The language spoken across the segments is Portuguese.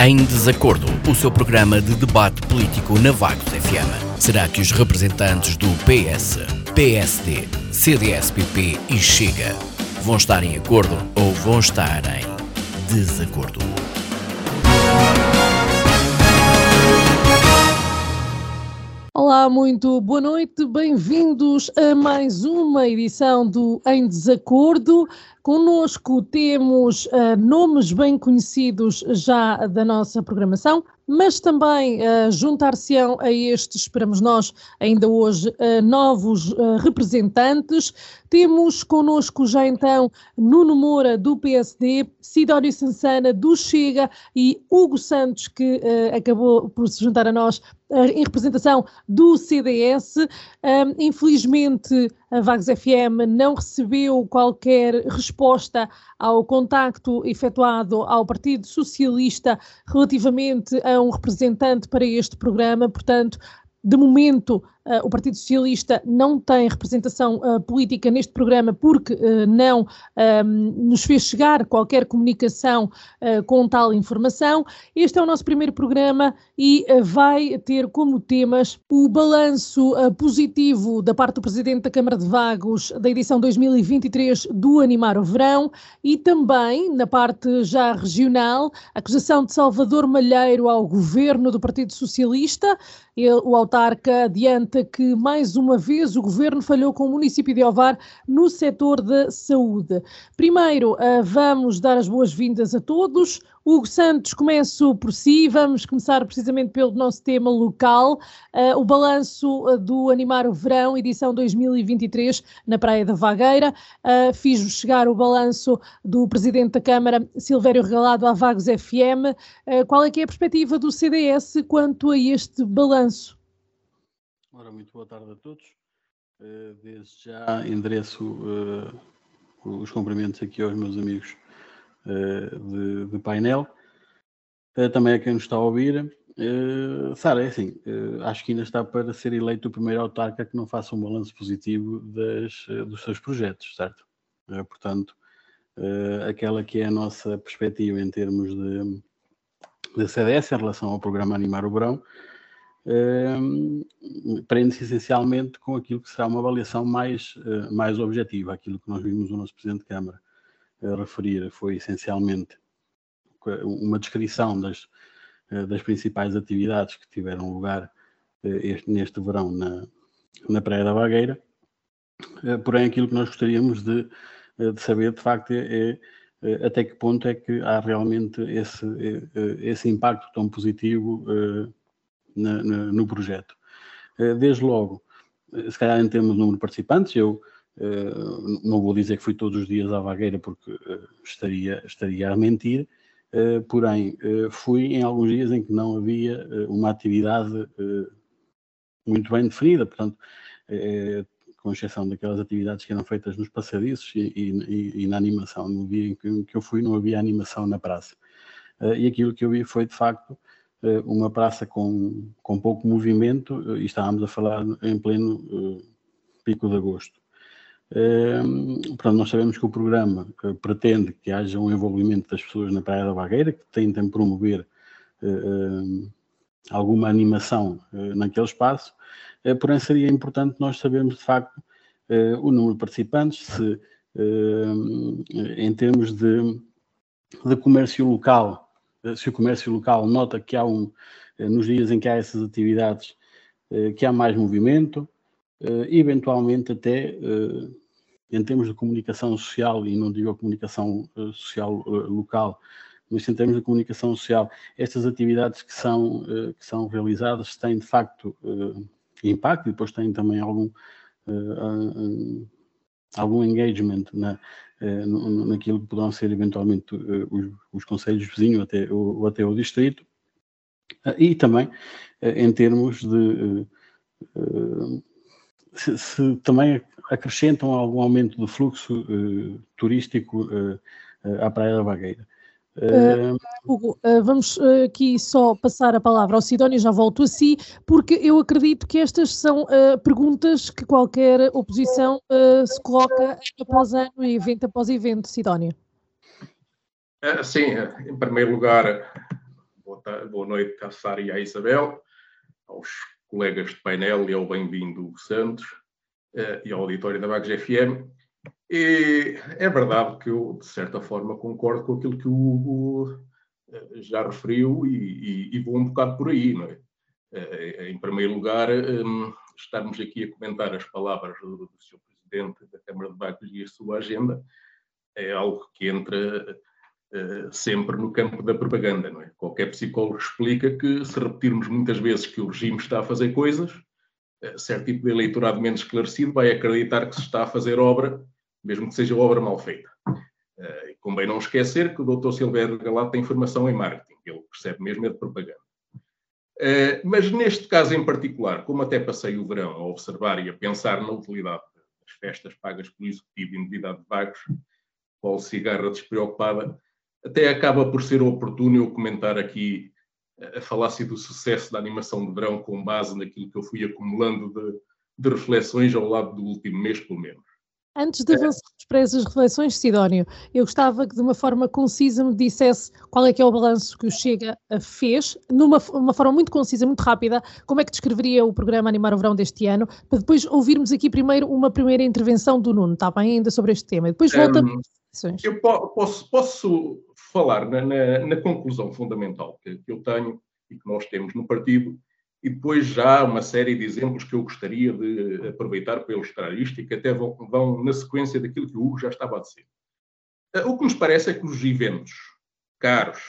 Em Desacordo, o seu programa de debate político na Vagos FM. Será que os representantes do PS, PSD, CDS-PP e Chega vão estar em acordo ou vão estar em desacordo? Olá, muito boa noite, bem-vindos a mais uma edição do Em Desacordo. Conosco temos uh, nomes bem conhecidos já da nossa programação, mas também uh, juntar-se-ão a estes, esperamos nós, ainda hoje, uh, novos uh, representantes. Temos connosco já então Nuno Moura, do PSD, Sidónio Sansana, do Chega e Hugo Santos, que acabou por se juntar a nós em representação do CDS. infelizmente, a Vagos FM não recebeu qualquer resposta ao contacto efetuado ao Partido Socialista relativamente a um representante para este programa, portanto, de momento, uh, o Partido Socialista não tem representação uh, política neste programa porque uh, não nos fez chegar qualquer comunicação com tal informação. Este é o nosso primeiro programa e vai ter como temas o balanço positivo da parte do Presidente da Câmara de Vagos da edição 2023 do Animar o Verão e também, na parte já regional, acusação de Salvador Malheiro ao governo do Partido Socialista. Ele, o autarca adianta que mais uma vez o governo falhou com o município de Ovar no setor da saúde. Primeiro, uh, vamos dar as boas-vindas a todos. Hugo Santos, começo por si. Vamos começar precisamente pelo nosso tema local, uh, o balanço uh, do Animar o Verão, edição 2023, na Praia da Vagueira. Fiz-vos chegar o balanço do Presidente da Câmara, Silvério Regalado, à Vagos FM. qual é que é a perspectiva do CDS quanto a este balanço? Ora, muito boa tarde a todos. Uh, desde já endereço uh, os cumprimentos aqui aos meus amigos uh, de, de, painel, também a quem nos está a ouvir. Sara, é assim, acho que ainda está para ser eleito o primeiro autarca que não faça um balanço positivo das, dos seus projetos, certo? portanto, aquela que é a nossa perspectiva em termos de, de CDS em relação ao programa Animar o Verão, prende-se essencialmente com aquilo que será uma avaliação mais, uh, mais objetiva. Aquilo que nós vimos o nosso Presidente de Câmara uh, referir foi essencialmente uma descrição das, uh, das principais atividades que tiveram lugar este, neste verão na, na Praia da Vagueira. porém, aquilo que nós gostaríamos de, de saber, de facto, é, é até que ponto é que há realmente esse, esse impacto tão positivo na, na, no projeto. Eh, desde logo, eh, se calhar em termos de número de participantes, eu uh, não vou dizer que fui todos os dias à vagueira porque estaria, estaria a mentir, porém fui em alguns dias em que não havia uma atividade muito bem definida, portanto, com exceção daquelas atividades que eram feitas nos passadiços e, e, e na animação. No dia em que, eu fui não havia animação na praça. e aquilo que eu vi foi, de facto, eh, uma praça com, com pouco movimento eh, e estávamos a falar em pleno uh, pico de agosto. Portanto, nós sabemos que o programa pretende que haja um envolvimento das pessoas na Praia da Vagueira, que tentem promover alguma animação naquele espaço, porém seria importante nós sabermos de facto o número de participantes, se em termos de, de comércio local eh, se o comércio local nota que há um, eh, nos dias em que há essas atividades, eh, que há mais movimento, eventualmente até em termos de comunicação social, e não digo a comunicação social local, mas em termos de comunicação social, estas atividades que são, que são realizadas têm de facto impacto e depois têm também algum, algum engagement na, eh, naquilo que poderão ser eventualmente eh, os, os conselhos vizinhos até, ou, até o distrito, eh, e também em termos de se, se, também acrescentam algum aumento do fluxo turístico à Praia da Vagueira. Uh, Hugo, uh, vamos uh, aqui só passar a palavra ao Sidónio, já volto a si, porque eu acredito que estas são perguntas que qualquer oposição se coloca após ano e evento após evento, Sidónio. Sim, em primeiro lugar, boa, noite à Sara e à Isabel, aos colegas de painel e ao bem-vindo Santos e ao auditório da Bagos FM. E é verdade que eu, de certa forma, concordo com aquilo que o Hugo uh, já referiu e, e, e, vou um bocado por aí, não é? Uh, em primeiro lugar, um, estarmos aqui a comentar as palavras do, do Sr. Presidente da Câmara de Bagos e a sua agenda é algo que entra uh, sempre no campo da propaganda, não é? Qualquer psicólogo explica que se repetirmos muitas vezes que o regime está a fazer coisas, certo tipo de eleitorado menos esclarecido vai acreditar que se está a fazer obra, mesmo que seja obra mal feita. Uh, convém não esquecer que o Dr. Silvério Galato tem formação em marketing, ele percebe mesmo é de propaganda. Uh, mas neste caso em particular, como até passei o verão a observar e a pensar na utilidade das festas pagas pelo Executivo e individualidade de vagos, Paulo Cigarra despreocupada, até acaba por ser oportuno eu comentar aqui a falácia do sucesso da animação de verão com base naquilo que eu fui acumulando de, de reflexões ao lado do último mês, pelo menos. Antes de avançarmos para essas reflexões, Sidónio, eu gostava que de uma forma concisa me dissesse qual é que é o balanço que o Chega fez, numa uma forma muito concisa, muito rápida, como é que descreveria o programa Animar o Verão deste ano, para depois ouvirmos aqui primeiro uma primeira intervenção do Nuno, está bem, ainda sobre este tema, e depois voltamos um, eu posso, posso falar na, na, na conclusão fundamental que, que, eu tenho e que nós temos no partido, e depois já uma série de exemplos que eu gostaria de aproveitar para ilustrar isto e que até vão, vão na sequência daquilo que o Hugo já estava a dizer. Eh, o que nos parece é que os eventos caros,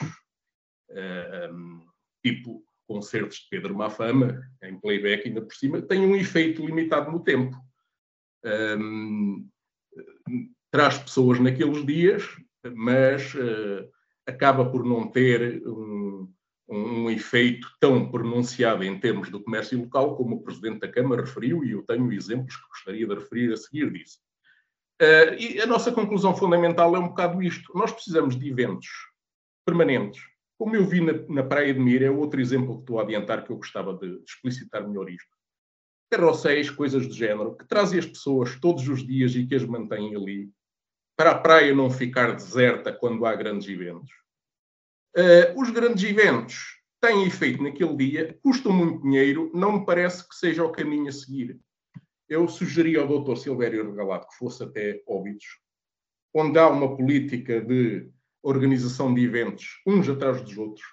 uh, tipo concertos de Pedro Mafama, em playback ainda por cima, têm um efeito limitado no tempo. Um, traz pessoas naqueles dias, mas uh, acaba por não ter um, um, efeito tão pronunciado em termos do comércio local como o Presidente da Câmara referiu, e eu tenho exemplos que gostaria de referir a seguir disso. Uh, e a nossa conclusão fundamental é um bocado isto. Nós precisamos de eventos permanentes. Como eu vi na, na Praia de Mira, é outro exemplo que estou a adiantar que eu gostava de, de explicitar melhor isto. Carrosséis, coisas do género, que trazem as pessoas todos os dias e que as mantêm ali, para a praia não ficar deserta quando há grandes eventos. Uh, os grandes eventos têm efeito naquele dia, custam muito dinheiro, não me parece que seja o caminho a seguir. Eu sugeri ao Dr. Silvério Regalato que fosse até Óbidos, onde há uma política de organização de eventos uns atrás dos outros,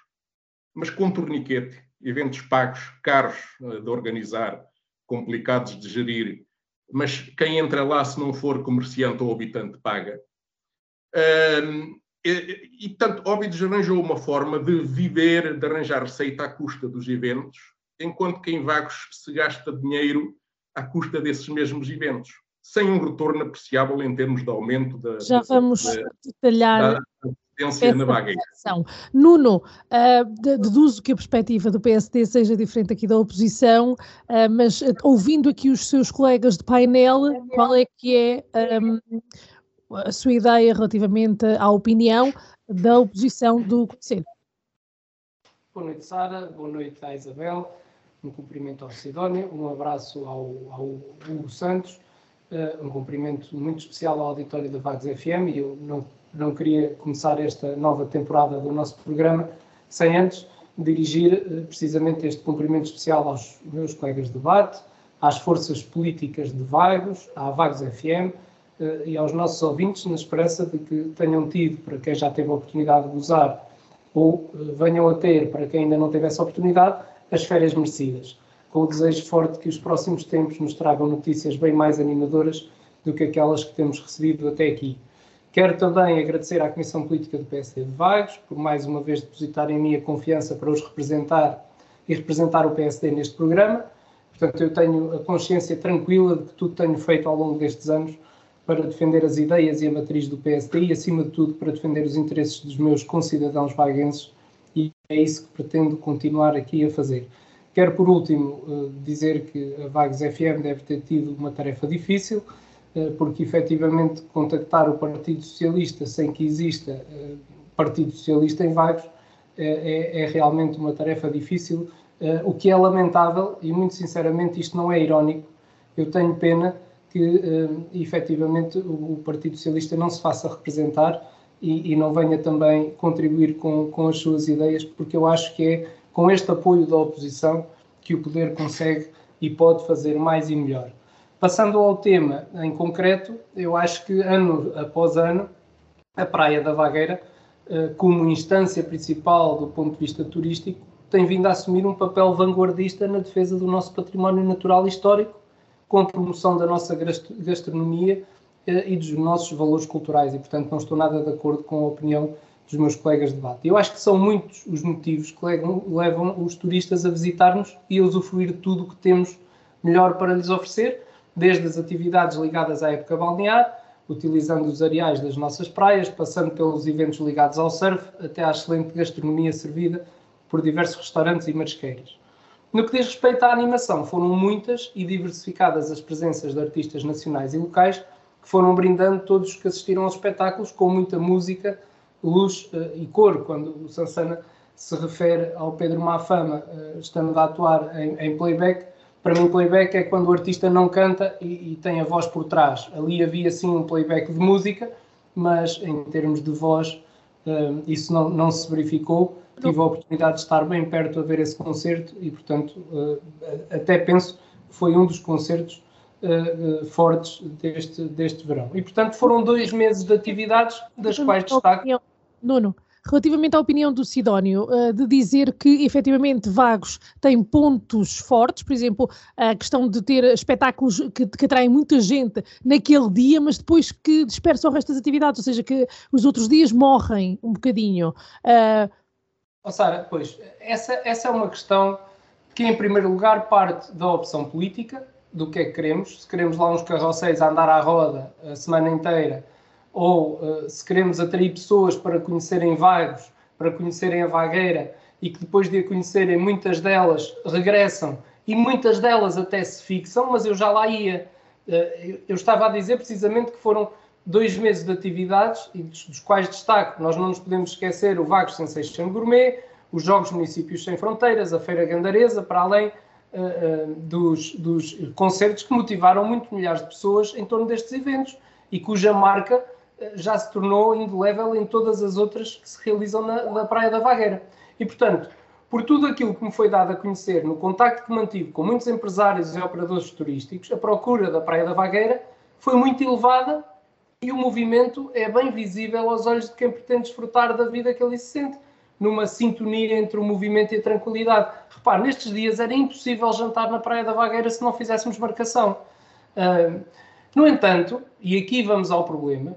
mas com torniquete, eventos pagos, caros uh, de organizar, complicados de gerir, mas quem entra lá, se não for comerciante ou habitante, paga. Um, e, e, portanto, Óbidos arranjou uma forma de viver, de arranjar receita à custa dos eventos, enquanto que em Vagos se gasta dinheiro à custa desses mesmos eventos, sem um retorno apreciável em termos de aumento da. Já vamos da, detalhar. Da, na. Nuno, uh, deduzo que a perspectiva do PSD seja diferente aqui da oposição, uh, mas uh, ouvindo aqui os seus colegas de painel, qual é que é um, a sua ideia relativamente à opinião da oposição do Conselho? Boa noite, Sara. Boa noite à Isabel. Um cumprimento ao Sidónio, um abraço ao, ao Hugo Santos, um cumprimento muito especial ao auditório da Vagos FM e eu não não queria começar esta nova temporada do nosso programa sem antes dirigir eh, precisamente este cumprimento especial aos meus colegas de debate, às forças políticas de Vagos, à Vagos FM eh, e aos nossos ouvintes, na esperança de que tenham tido, para quem já teve a oportunidade de usar, ou eh, venham a ter, para quem ainda não teve essa oportunidade, as férias merecidas, com o desejo forte que os próximos tempos nos tragam notícias bem mais animadoras do que aquelas que temos recebido até aqui. Quero também agradecer à Comissão Política do PSD de Vagos por mais uma vez depositar em mim a confiança para os representar e representar o PSD neste programa. Portanto, eu tenho a consciência tranquila de que tudo tenho feito ao longo destes anos para defender as ideias e a matriz do PSD e, acima de tudo, para defender os interesses dos meus concidadãos vaguenses e é isso que pretendo continuar aqui a fazer. Quero, por último, eh, dizer que a Vagos FM deve ter tido uma tarefa difícil, porque efetivamente contactar o Partido Socialista sem que exista eh, Partido Socialista em Vagos é, é, é realmente uma tarefa difícil, eh, o que é lamentável e muito sinceramente isto não é irónico. Eu tenho pena que efetivamente o Partido Socialista não se faça representar e, e, não venha também contribuir com, com as suas ideias, porque eu acho que é com este apoio da oposição que o poder consegue e pode fazer mais e melhor. Passando ao tema em concreto, eu acho que ano após ano, a Praia da Vagueira, eh, como instância principal do ponto de vista turístico, tem vindo a assumir um papel vanguardista na defesa do nosso património natural e histórico, com a promoção da nossa gastronomia eh, e dos nossos valores culturais. E, portanto, não estou nada de acordo com a opinião dos meus colegas de debate. Eu acho que são muitos os motivos que levam, levam os turistas a visitar-nos e a usufruir de tudo o que temos melhor para lhes oferecer, desde as atividades ligadas à época balnear, utilizando os areais das nossas praias, passando pelos eventos ligados ao surf, até à excelente gastronomia servida por diversos restaurantes e marisqueiras. No que diz respeito à animação, foram muitas e diversificadas as presenças de artistas nacionais e locais que foram brindando todos os que assistiram aos espetáculos com muita música, luz uh, e cor. Quando o Sansana se refere ao Pedro Mafama, uh, estando a atuar em, em playback, para mim, playback é quando o artista não canta e, e, tem a voz por trás. Ali havia sim um playback de música, mas em termos de voz, uh, isso não, não se verificou. Tive a oportunidade de estar bem perto a ver esse concerto e, portanto, uh, até penso que foi um dos concertos uh, fortes deste, deste verão. E, portanto, foram dois meses de atividades, das quais destaco. Nuno, relativamente à opinião do Sidónio, uh, de dizer que efetivamente Vagos tem pontos fortes, por exemplo, a questão de ter espetáculos que, que atraem muita gente naquele dia, mas depois que dispersam o resto das atividades, ou seja, que os outros dias morrem um bocadinho. Uh... Oh, Sara, pois, essa, essa é uma questão que, em primeiro lugar, parte da opção política, do que é que queremos. Se queremos lá uns carrosséis a andar à roda a semana inteira ou uh, se queremos atrair pessoas para conhecerem Vagos, para conhecerem a vagueira e que depois de a conhecerem, muitas delas regressam e muitas delas até se fixam, mas eu já lá ia. Uh, eu estava a dizer precisamente que foram dois meses de atividades e dos, quais destaco, nós não nos podemos esquecer o Vagos Sensation Gourmet, os Jogos Municípios Sem Fronteiras, a Feira Gandaresa, para além uh, dos, dos, concertos que motivaram muito milhares de pessoas em torno destes eventos e cuja marca já se tornou indelével em todas as outras que se realizam na, na Praia da Vagueira. E, portanto, por tudo aquilo que me foi dado a conhecer, no contacto que mantive com muitos empresários e operadores turísticos, a procura da Praia da Vagueira foi muito elevada e o movimento é bem visível aos olhos de quem pretende desfrutar da vida que ali se sente, numa sintonia entre o movimento e a tranquilidade. Repare, nestes dias era impossível jantar na Praia da Vagueira se não fizéssemos marcação. Uh, no entanto, e aqui vamos ao problema,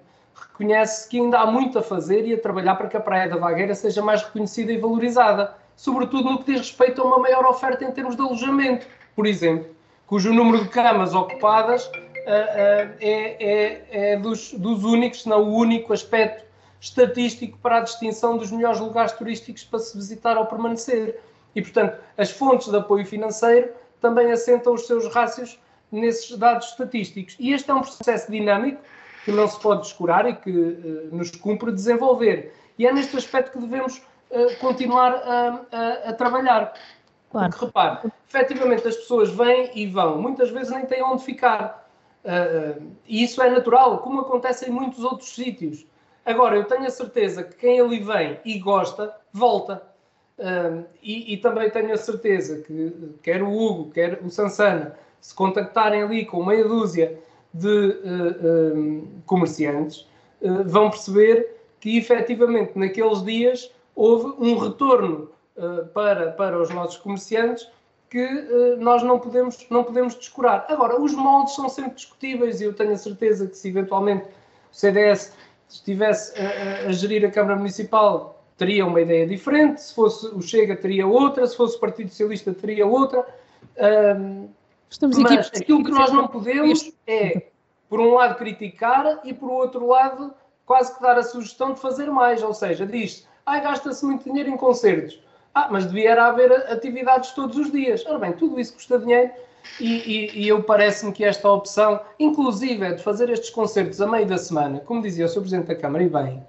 reconhece que ainda há muito a fazer e a trabalhar para que a Praia da Vagueira seja mais reconhecida e valorizada, sobretudo no que diz respeito a uma maior oferta em termos de alojamento, por exemplo, cujo número de camas ocupadas uh, uh, é, é, é dos, dos únicos, se não o único aspecto estatístico para a distinção dos melhores lugares turísticos para se visitar ou permanecer. E, portanto, as fontes de apoio financeiro também assentam os seus rácios nesses dados estatísticos. E este é um processo dinâmico que não se pode descurar e que uh, nos cumpre desenvolver. E é neste aspecto que devemos uh, continuar a, a, a trabalhar. Claro. Porque, repare, efetivamente as pessoas vêm e vão, muitas vezes nem têm onde ficar. Uh, e isso é natural, como acontece em muitos outros sítios. Agora, eu tenho a certeza que quem ali vem e gosta, volta. Uh, e, e, também tenho a certeza que quer o Hugo, quer o Sansana, se contactarem ali com meia dúzia de uh, um, comerciantes uh, vão perceber que efetivamente naqueles dias houve um retorno uh, para, para os nossos comerciantes que nós não podemos, não podemos descurar. Agora, os moldes são sempre discutíveis e eu tenho a certeza que se eventualmente o CDS estivesse a, a gerir a Câmara Municipal teria uma ideia diferente, se fosse o Chega teria outra, se fosse o Partido Socialista teria outra. Estamos Mas aqui aquilo que nós não podemos é, por um lado, criticar e, por outro lado, quase que dar a sugestão de fazer mais. Ou seja, diz ah, gasta-se muito dinheiro em concertos. Ah, mas devia haver atividades todos os dias. Ora bem, tudo isso custa dinheiro e, e, e eu parece-me que esta opção, inclusive, é de fazer estes concertos a meio da semana, como dizia o Sr. Presidente da Câmara, e bem,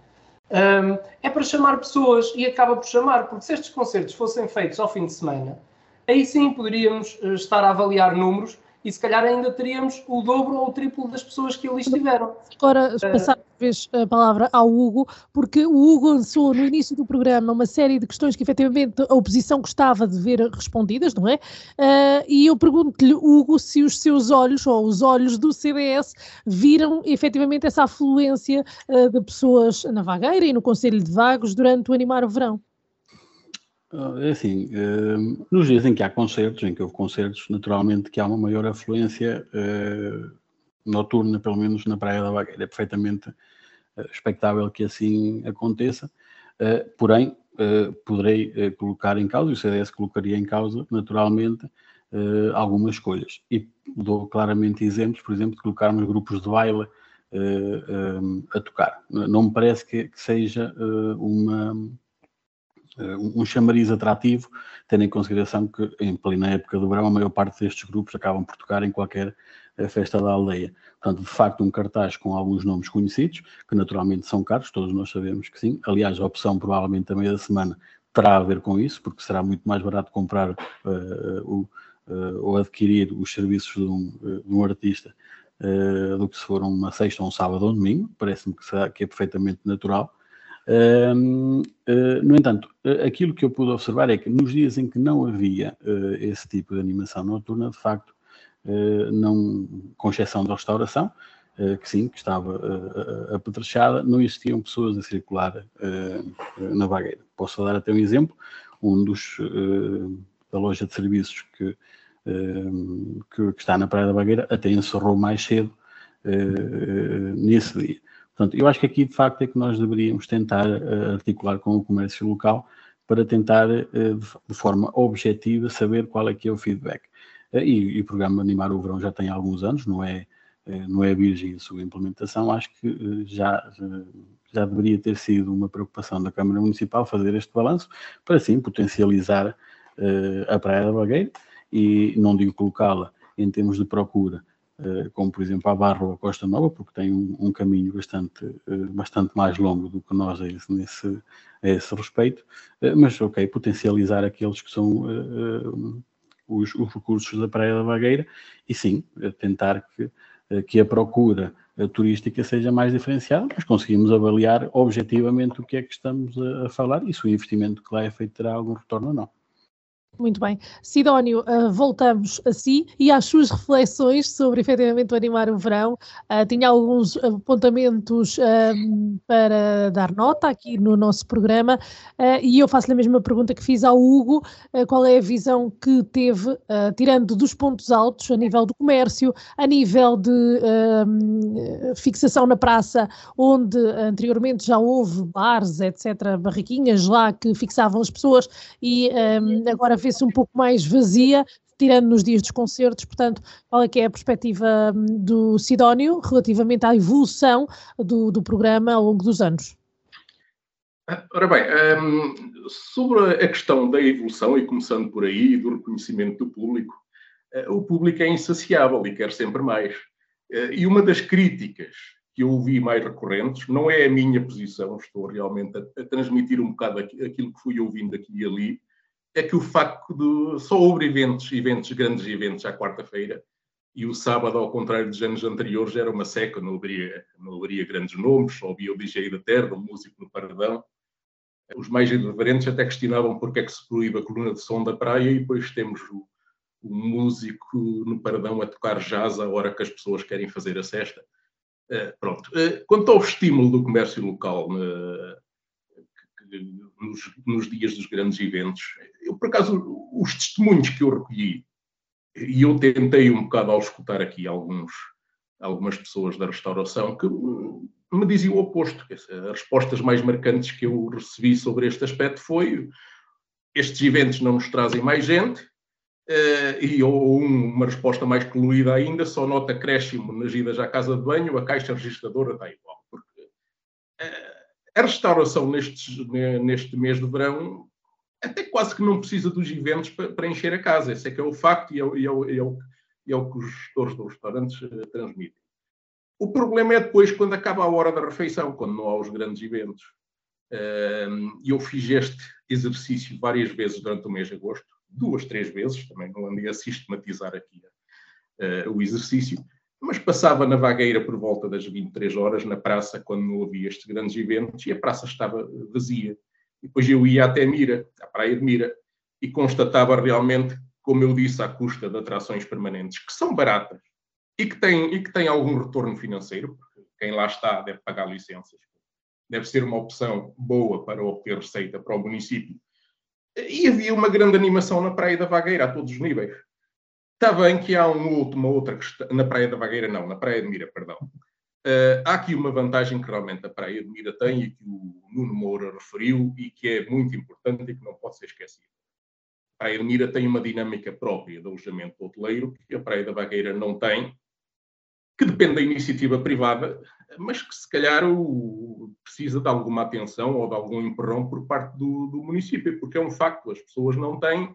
um, é para chamar pessoas e acaba por chamar, porque se estes concertos fossem feitos ao fim de semana, aí sim poderíamos eh, estar a avaliar números e se calhar ainda teríamos o dobro ou o triplo das pessoas que ali estiveram. Agora, passar vez a palavra ao Hugo, porque o Hugo lançou no início do programa uma série de questões que efetivamente a oposição gostava de ver respondidas, não é? Uh, e eu pergunto-lhe, Hugo, se os seus olhos ou os olhos do CDS viram efetivamente essa afluência uh, de pessoas na Vagueira e no Conselho de Vagos durante o Animar o Verão. É assim, nos dias em que há concertos, em que houve concertos, naturalmente que há uma maior afluência noturna, pelo menos na Praia da Vagueira. É perfeitamente expectável que assim aconteça, porém, poderei colocar em causa, e o CDS colocaria em causa, naturalmente, algumas escolhas. E dou claramente exemplos, por exemplo, de colocarmos grupos de baile a tocar. Não me parece que, seja uma eh, um chamariz atrativo, tendo em consideração que em plena época do verão a maior parte destes grupos acabam por tocar em qualquer eh, festa da aldeia. Portanto, de facto, um cartaz com alguns nomes conhecidos, que naturalmente são caros, todos nós sabemos que sim. Aliás, a opção provavelmente também da semana terá a ver com isso, porque será muito mais barato comprar uh, o, uh, ou adquirir os serviços de um, de um artista uh, do que se for uma sexta, um sábado ou um domingo. Parece-me que, que é perfeitamente natural. Uh, no entanto, aquilo que eu pude observar é que nos dias em que não havia uh, esse tipo de animação noturna, de facto, uh, não, com exceção da restauração, que sim, que estava apetrechada, não existiam pessoas a circular na vagueira. Posso dar até um exemplo, um dos da loja de serviços que, que, que, está na Praia da Vagueira até encerrou mais cedo nesse dia. Portanto, eu acho que aqui de facto é que nós deveríamos tentar uh, articular com o comércio local para tentar, uh, de forma objetiva, saber qual é que é o feedback. Uh, e, e, o programa Animar o Verão já tem alguns anos, não é, não é virgem a sua implementação, acho que já, já deveria ter sido uma preocupação da Câmara Municipal fazer este balanço, para assim potencializar a Praia da Bagueira e não digo colocá-la em termos de procura como por exemplo a Barra ou a Costa Nova, porque tem um, um caminho bastante, eh, bastante mais longo do que nós a esse, nesse, a esse respeito, eh, mas ok, potencializar aqueles que são os, os, recursos da Praia da Vagueira e sim, tentar que, que a procura turística seja mais diferenciada, mas conseguimos avaliar objetivamente o que é que estamos a, a falar e se o investimento que lá é feito terá algum retorno ou não. Muito bem. Sidónio, uh, voltamos a si e às suas reflexões sobre efetivamente o animar o verão. Uh, tinha alguns apontamentos uh, para dar nota aqui no nosso programa e eu faço-lhe a mesma pergunta que fiz ao Hugo: qual é a visão que teve, tirando dos pontos altos, a nível do comércio, a nível de fixação na praça, onde anteriormente já houve bares, etc., barraquinhas lá que fixavam as pessoas e agora vê-se um pouco mais vazia, tirando nos dias dos concertos, portanto, qual é que é a perspectiva hum, do Sidónio relativamente à evolução do, do programa ao longo dos anos? Ah, ora bem, um, sobre a questão da evolução, e começando por aí, do reconhecimento do público, uh, o público é insaciável e quer sempre mais. Uh, e uma das críticas que eu ouvi mais recorrentes, não é a minha posição, estou realmente a, a transmitir um bocado aquilo que fui ouvindo aqui e ali, é que o facto de só houve eventos, eventos, grandes eventos à quarta-feira, e o sábado, ao contrário dos anos anteriores, era uma seca, não haveria, não haveria grandes nomes, só havia o DJ da Terra, o músico no Paradão. Os mais irreverentes até questionavam porque é que se proíbe a coluna de som da praia e depois temos o, o músico no Paradão a tocar jazz à hora que as pessoas querem fazer a cesta. Uh, pronto. Uh, quanto ao estímulo do comércio local, uh, nos, nos, dias dos grandes eventos. Eu, por acaso, os testemunhos que eu recolhi, e eu tentei um bocado ao escutar aqui alguns, algumas pessoas da restauração que me diziam o oposto. As respostas mais marcantes que eu recebi sobre este aspecto foi estes eventos não nos trazem mais gente, Uh, e ou uma resposta mais colorida ainda, só nota acréscimo nas idas à casa de banho, a caixa registradora está igual. A restauração neste, neste mês de verão até quase que não precisa dos eventos para, para encher a casa. Esse é que é o facto e é, e é, e é, o, e é o que os gestores dos restaurantes uh, transmitem. O problema é depois quando acaba a hora da refeição, quando não há os grandes eventos. Uh, eu fiz este exercício várias vezes durante o mês de agosto, duas, três vezes, também não andei a sistematizar aqui uh, o exercício, mas passava na vagueira por volta das 23 horas na praça, quando não havia estes grandes eventos, e a praça estava vazia. Depois eu ia até Mira, à praia de Mira, e constatava realmente, como eu disse, à custa de atrações permanentes, que são baratas e que têm, e que têm algum retorno financeiro, porque quem lá está deve pagar licenças. Deve ser uma opção boa para obter receita para o município. E havia uma grande animação na Praia da Vagueira, a todos os níveis. Está bem que há um outro, uma outra questão, na Praia da Vagueira não, na Praia de Mira, perdão. Uh, há aqui uma vantagem que realmente a Praia de Mira tem e que o Nuno Moura referiu e que é muito importante e que não pode ser esquecido. A Praia de Mira tem uma dinâmica própria de alojamento hoteleiro que a Praia da Vagueira não tem, que depende da iniciativa privada, mas que se calhar o, precisa de alguma atenção ou de algum empurrão por parte do, do município, porque é um facto, as pessoas não têm,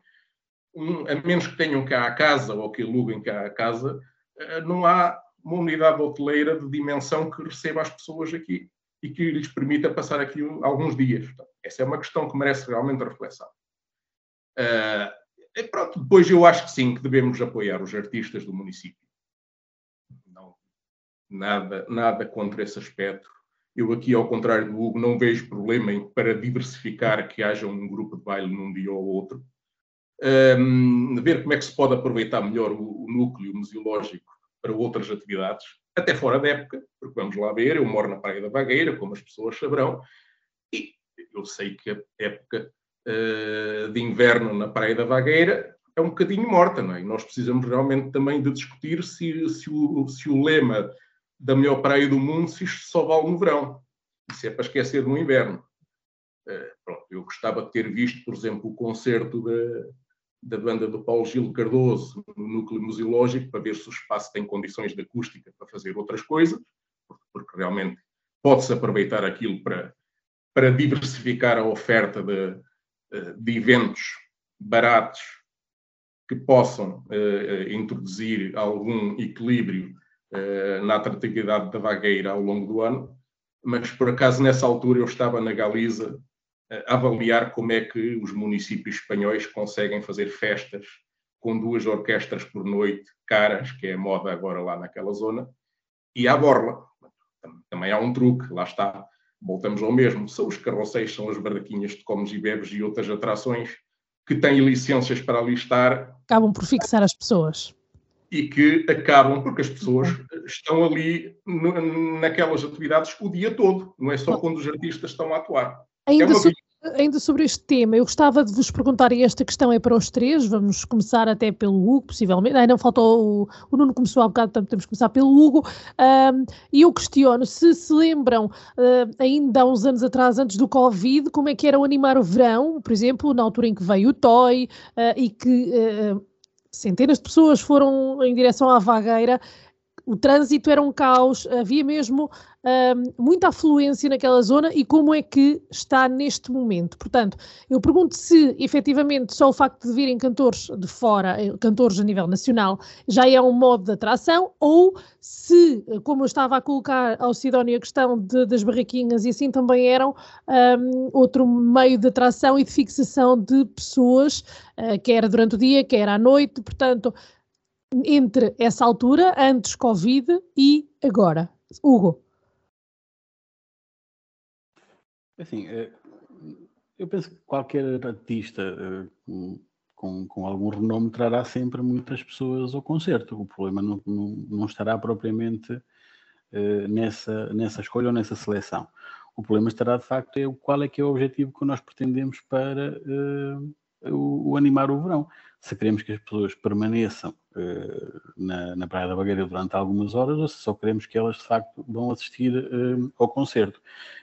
a menos que tenham cá a casa ou que aluguem cá a casa, eh, não há uma unidade hoteleira de dimensão que receba as pessoas aqui e que lhes permita passar aqui alguns dias. Essa é uma questão que merece realmente reflexão. Uh, pronto, depois eu acho que sim, que devemos apoiar os artistas do município. Não, nada, nada contra esse aspecto. Eu aqui, ao contrário do Hugo, não vejo problema em, para diversificar que haja um grupo de baile num dia ou outro. Um, ver como é que se pode aproveitar melhor o, o núcleo museológico para outras atividades, até fora da época, porque vamos lá ver, eu moro na Praia da Vagueira, como as pessoas saberão, e eu sei que a época uh, de inverno na Praia da Vagueira é um bocadinho morta, não é? E nós precisamos realmente também de discutir se, se, o, se o lema da melhor praia do mundo se isto só vale no verão, se é para esquecer no inverno. Uh, pronto, eu gostava de ter visto, por exemplo, o concerto da, da banda do Paulo Gil Cardoso no núcleo museológico para ver se o espaço tem condições de acústica para fazer outras coisas, porque realmente pode-se aproveitar aquilo para, para diversificar a oferta de, eh, de eventos baratos que possam uh, introduzir algum equilíbrio na atratividade da vagueira ao longo do ano, mas por acaso nessa altura eu estava na Galiza avaliar como é que os municípios espanhóis conseguem fazer festas com duas orquestras por noite, caras, que é a moda agora lá naquela zona, e à borla. Também há um truque, lá está, voltamos ao mesmo. São os carroceiros, são as barraquinhas de comes e bebes e outras atrações que têm licenças para ali estar. Acabam por fixar as pessoas. E que acabam, porque as pessoas estão ali naquelas atividades o dia todo, não é só quando os artistas estão a atuar. Ainda, é sobre, ainda, sobre, este tema, eu gostava de vos perguntar, e esta questão é para os três, vamos começar até pelo Hugo, possivelmente, ainda não faltou, o, o Nuno começou há bocado, portanto temos que começar pelo Hugo, um, e eu questiono, se se lembram, uh, ainda há uns anos atrás, antes do Covid, como é que era o animar o verão, por exemplo, na altura em que veio o Toy, uh, e que uh, centenas de pessoas foram em direção à vagueira, o trânsito era um caos, havia mesmo um, muita afluência naquela zona e como é que está neste momento. Portanto, eu pergunto se efetivamente só o facto de virem cantores de fora, eh, cantores a nível nacional, já é um modo de atração ou se, como eu estava a colocar ao Sidónio a questão de, das barraquinhas e assim também eram um, outro meio de atração e de fixação de pessoas, uh, quer durante o dia, quer à noite, portanto entre essa altura, antes Covid e agora? Hugo. Assim, eh, eu penso que qualquer artista eh, com, com algum renome trará sempre muitas pessoas ao concerto. O problema não, não, não estará propriamente eh, nessa, nessa escolha ou nessa seleção. O problema estará, de facto, é qual é que é o objetivo que nós pretendemos para o, o animar o verão. Se queremos que as pessoas permaneçam uh, na, na Praia da Bagueira durante algumas horas ou se só queremos que elas de facto vão assistir uh, ao concerto.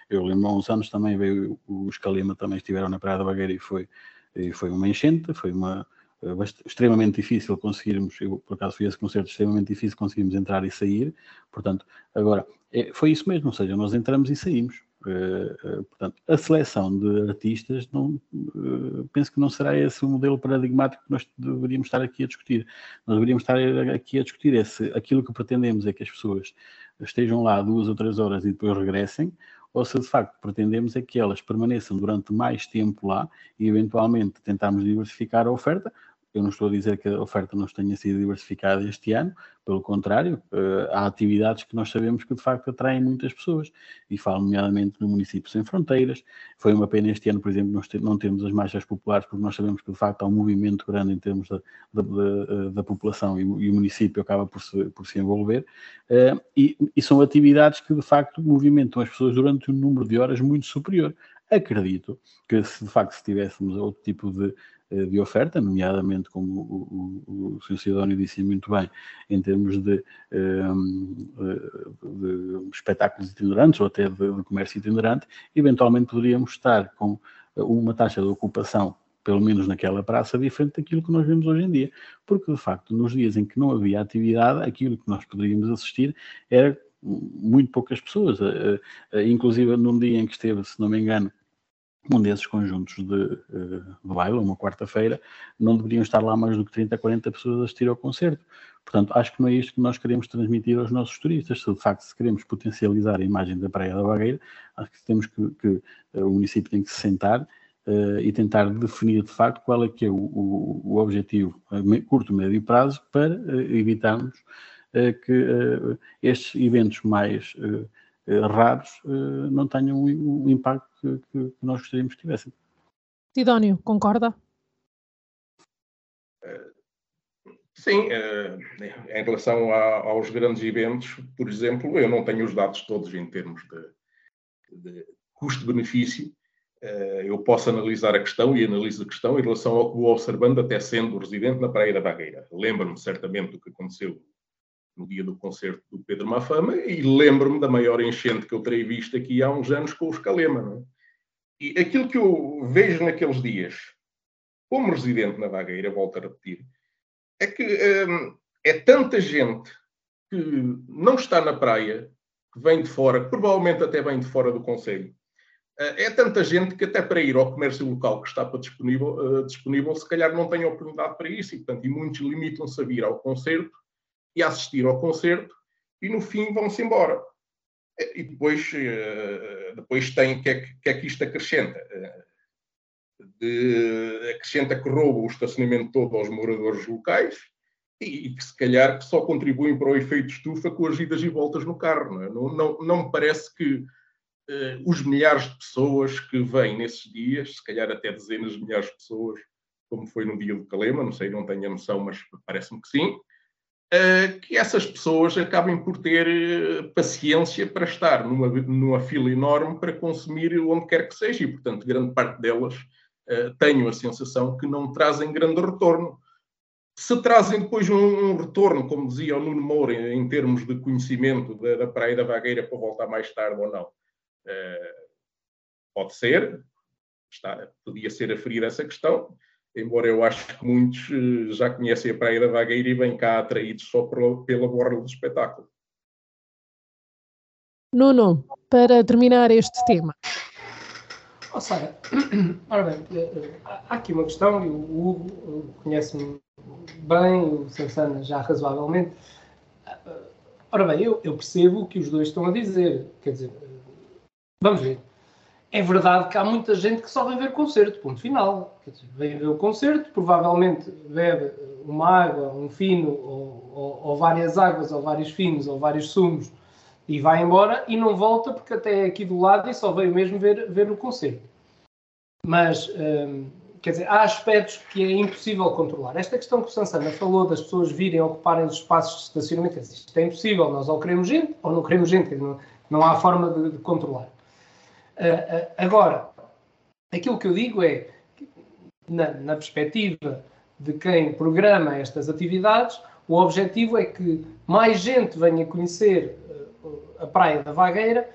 Eu lembro há uns anos também veio o Escalima, também estiveram na Praia da Bagueira e foi, e foi uma enchente, foi uma uh, extremamente difícil conseguirmos, eu por acaso fui a esse concerto, extremamente difícil conseguirmos entrar e sair, portanto, agora, é, foi isso mesmo, ou seja, nós entramos e saímos, eh, eh, portanto, a seleção de artistas, não, uh, penso que não será esse o modelo paradigmático que nós deveríamos estar aqui a discutir. Nós deveríamos estar aqui a discutir é se aquilo que pretendemos é que as pessoas estejam lá duas ou três horas e depois regressem, ou se de facto pretendemos é que elas permaneçam durante mais tempo lá e eventualmente tentarmos diversificar a oferta, Eu não estou a dizer que a oferta não tenha sido diversificada este ano, pelo contrário, uh, há atividades que nós sabemos que de facto atraem muitas pessoas, e falo nomeadamente no município sem fronteiras. Foi uma pena este ano, por exemplo, nós não temos as marchas populares, porque nós sabemos que de facto há um movimento grande em termos da, da, da, da população e, e, o município acaba por se, por se envolver. Uh, e, e são atividades que de facto movimentam as pessoas durante um número de horas muito superior. Acredito que se de facto se tivéssemos outro tipo de, eh, de oferta, nomeadamente, como o, o, o Sr. Sidónio disse muito bem, em termos de, ehm, de, de espetáculos itinerantes ou até de, de comércio itinerante, eventualmente poderíamos estar com uma taxa de ocupação pelo menos naquela praça, diferente daquilo que nós vemos hoje em dia. Porque, de facto, nos dias em que não havia atividade, aquilo que nós poderíamos assistir era muito poucas pessoas, eh, eh, inclusive num dia em que esteve, se não me engano, um desses conjuntos de, eh, de baile, uma quarta-feira, não deveriam estar lá mais do que 30, 40 pessoas a assistir ao concerto. Portanto, acho que não é isto que nós queremos transmitir aos nossos turistas. Se de facto se queremos potencializar a imagem da Praia da Bagueira, acho que temos que, que o município tem que se sentar uh, e tentar definir de facto qual é que é o, o, o objetivo a curto, médio prazo para uh, evitarmos que uh, estes eventos mais raros não tenham o, impacto que, que, nós gostaríamos que tivessem. Sidónio, concorda? Sim, em relação a, aos grandes eventos, por exemplo, eu não tenho os dados todos em termos de, de custo-benefício. Eu posso analisar a questão e analiso a questão em relação ao que vou observando, até sendo residente na Praia da Bagueira. Lembro-me certamente do que aconteceu no dia do concerto do Pedro Mafama, e lembro-me da maior enchente que eu terei visto aqui há uns anos com os Calema. É? E aquilo que eu vejo naqueles dias, como residente na Vagueira, volto a repetir, é que hum, é tanta gente que não está na praia, que vem de fora, que provavelmente até vem de fora do Conselho. Uh, é tanta gente que até para ir ao comércio local que está para disponível, uh, disponível, se calhar não tem oportunidade para isso, e, portanto, e muitos limitam-se a vir ao concerto e assistir ao concerto e no fim vão-se embora. E depois, eh, depois tem, o que, é que, que é que isto acrescenta? Eh, de, acrescenta que rouba o estacionamento todo aos moradores locais e, e, que se calhar que só contribuem para o efeito estufa com as idas e voltas no carro. Não, é? não, não, não me parece que eh, os milhares de pessoas que vêm nesses dias, se calhar até dezenas de milhares de pessoas, como foi no dia do Calema, não sei, não tenho a noção, mas parece-me que sim, eh, que essas pessoas acabem por ter eh, paciência para estar numa, numa fila enorme para consumir onde quer que seja, e, portanto, grande parte delas uh, tenho a sensação que não trazem grande retorno. Se trazem depois um, um retorno, como dizia o Nuno Moura, em, em termos de conhecimento da, da, Praia da Vagueira para voltar mais tarde ou não, uh, pode ser, está, podia ser aferida essa questão, embora eu acho que muitos eh, já conhecem a Praia da Vagueira e vêm cá atraídos só pela borla do espetáculo. Nuno, para terminar este tema. Oh, Sara, ora bem, eh, eh, há aqui uma questão, e o Hugo conhece-me bem, o Sansana já razoavelmente. Ora bem, eu, eu percebo o que os dois estão a dizer, quer dizer, vamos ver é verdade que há muita gente que só vem ver concerto, ponto final. Dizer, vem ver o concerto, provavelmente bebe uma água, um fino, ou, ou, ou, várias águas, ou vários finos, ou vários sumos, e vai embora e não volta porque até é aqui do lado e só veio mesmo ver, ver o concerto. Mas, hum, quer dizer, há aspectos que é impossível controlar. Esta questão que o Sansana falou das pessoas virem ocuparem os espaços de estacionamento, isto é impossível. Nós ou queremos gente ou não queremos gente, não, não há forma de, de controlar. Uh, agora, aquilo que eu digo é, na, na perspectiva de quem programa estas atividades, o objetivo é que mais gente venha conhecer uh, a Praia da Vagueira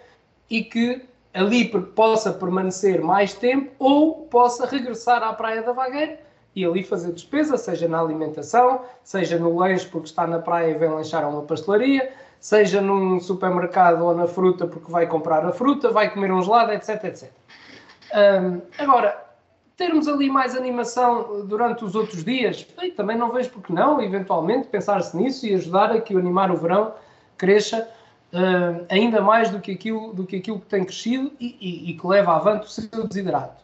e que ali possa permanecer mais tempo ou possa regressar à Praia da Vagueira e ali fazer despesa, seja na alimentação, seja no lanche porque está na praia e vem lanchar a uma pastelaria, seja num supermercado ou na fruta porque vai comprar a fruta, vai comer um gelado, etc, etc. Um, agora, termos ali mais animação durante os outros dias, bem, também não vejo porque não, eventualmente, pensar-se nisso e ajudar a que o animar o verão cresça uh, ainda mais do que, aquilo, do que aquilo que tem crescido e, e, e que leva avante o seu desidrato.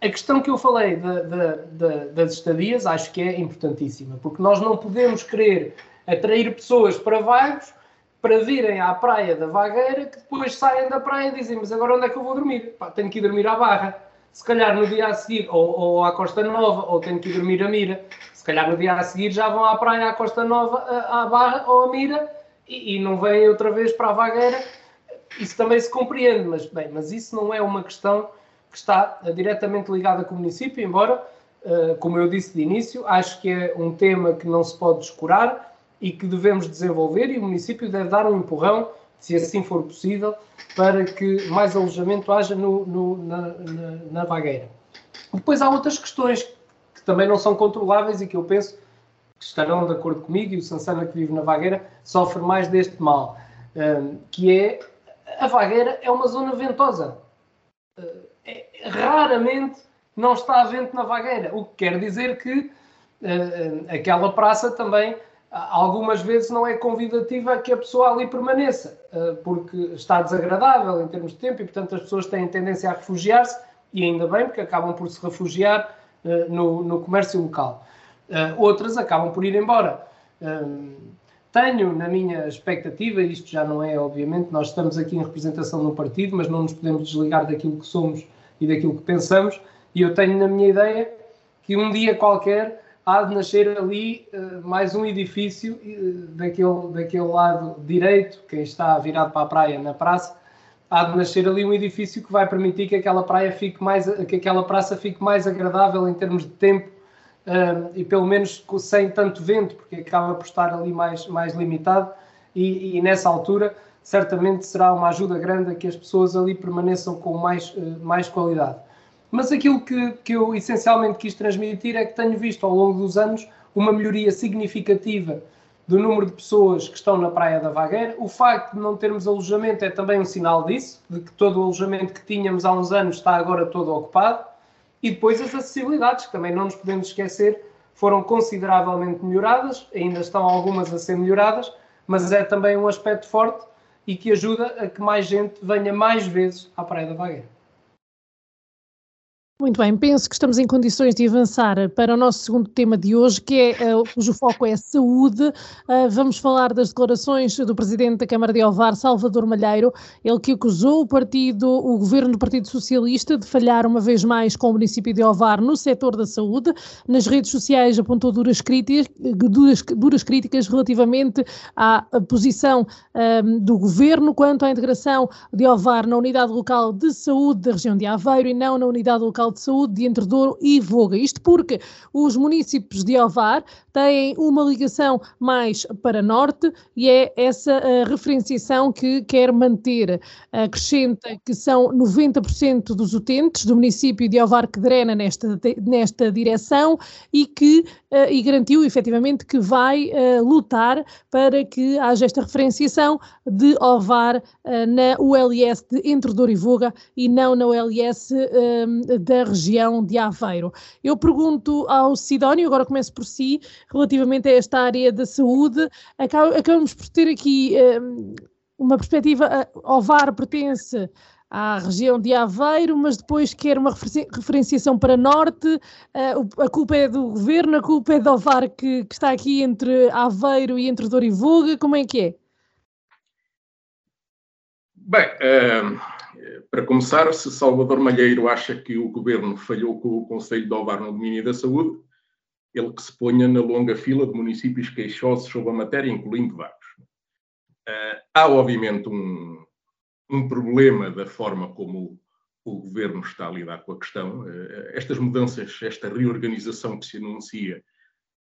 a questão que eu falei de, de, de, das estadias acho que é importantíssima, porque nós não podemos querer atrair pessoas para Vagos para virem à praia da Vagueira que depois saem da praia e dizem mas agora onde é que eu vou dormir? Pá, tenho que ir dormir à Barra. Se calhar no dia a seguir, ou, ou à Costa Nova, ou tenho que ir dormir a Mira. Se calhar no dia a seguir já vão à praia, à Costa Nova, à Barra ou à Mira e, e não vêm outra vez para a Vagueira. Isso também se compreende, mas, bem, mas isso não é uma questão que está diretamente ligada com o município, embora, uh, como eu disse de início, acho que é um tema que não se pode descurar e que devemos desenvolver e o município deve dar um empurrão, se assim for possível, para que mais alojamento haja no, no, na, na, na vagueira. Depois há outras questões que também não são controláveis e que eu penso que estarão de acordo comigo e o Sansana que vive na vagueira sofre mais deste mal, um, eh, que é a vagueira é uma zona ventosa é, raramente não está vento na vagueira, o que quer dizer que uh, aquela praça também algumas vezes não é convidativa que a pessoa ali permaneça, uh, porque está desagradável em termos de tempo e, portanto, as pessoas têm tendência a refugiar-se, e ainda bem, porque acabam por se refugiar uh, no, no, comércio local. outras acabam por ir embora. tenho na minha expectativa, isto já não é, obviamente, nós estamos aqui em representação de um partido, mas não nos podemos desligar daquilo que somos e daquilo que pensamos, e eu tenho na minha ideia que um dia qualquer há de nascer ali uh, mais um edifício uh, daquele, daquele lado direito, quem está virado para a praia na praça, há de nascer ali um edifício que vai permitir que aquela praia fique mais, que aquela praça fique mais agradável em termos de tempo uh, e pelo menos sem tanto vento, porque acaba por estar ali mais, mais limitado e, e nessa altura certamente será uma ajuda grande a que as pessoas ali permaneçam com mais, mais qualidade. Mas aquilo que, que eu essencialmente quis transmitir é que tenho visto ao longo dos anos uma melhoria significativa do número de pessoas que estão na Praia da Vagueira. O facto de não termos alojamento é também um sinal disso, de que todo o alojamento que tínhamos há uns anos está agora todo ocupado. E depois as acessibilidades, que também não nos podemos esquecer, foram consideravelmente melhoradas, ainda estão algumas a ser melhoradas, mas é também um aspecto forte e que ajuda a que mais gente venha mais vezes à Praia da Vagueira. Muito bem, penso que estamos em condições de avançar para o nosso segundo tema de hoje, que é, uh, cujo foco é saúde. Uh, vamos falar das declarações do Presidente da Câmara de Alvar, Salvador Malheiro, ele que acusou o partido, o governo do Partido Socialista de falhar uma vez mais com o município de Alvar no setor da saúde. Nas redes sociais apontou duras críticas, duras, duras críticas relativamente à posição um, do governo quanto à integração de Alvar na unidade local de saúde da região de Aveiro e não na unidade Local de Saúde de Entre Douro e Voga. Isto porque os municípios de Alvar têm uma ligação mais para norte e é essa a referenciação que quer manter. Acrescenta que são 90% dos utentes do município de Alvar que drena nesta, nesta direção e que uh, e garantiu efetivamente que vai lutar para que haja esta referenciação de Alvar na ULS de Entre Douro e Voga e não na ULS da região de Aveiro. Eu pergunto ao Sidónio, agora começo por si, relativamente a esta área da saúde, acabamos por ter aqui um, uma perspectiva, o VAR pertence à região de Aveiro, mas depois quer uma referenciação para norte, a culpa é do governo, a culpa é do OVAR que, que está aqui entre Aveiro e entre Dorivoga, como é que é? Bem, uh, para começar, se Salvador Malheiro acha que o governo falhou com o Conselho de Ovar no domínio da saúde, ele que se ponha na longa fila de municípios queixosos sobre a matéria, incluindo vários. Uh, há, obviamente, um, um problema da forma como o governo está a lidar com a questão. Uh, estas mudanças, esta reorganização que se anuncia,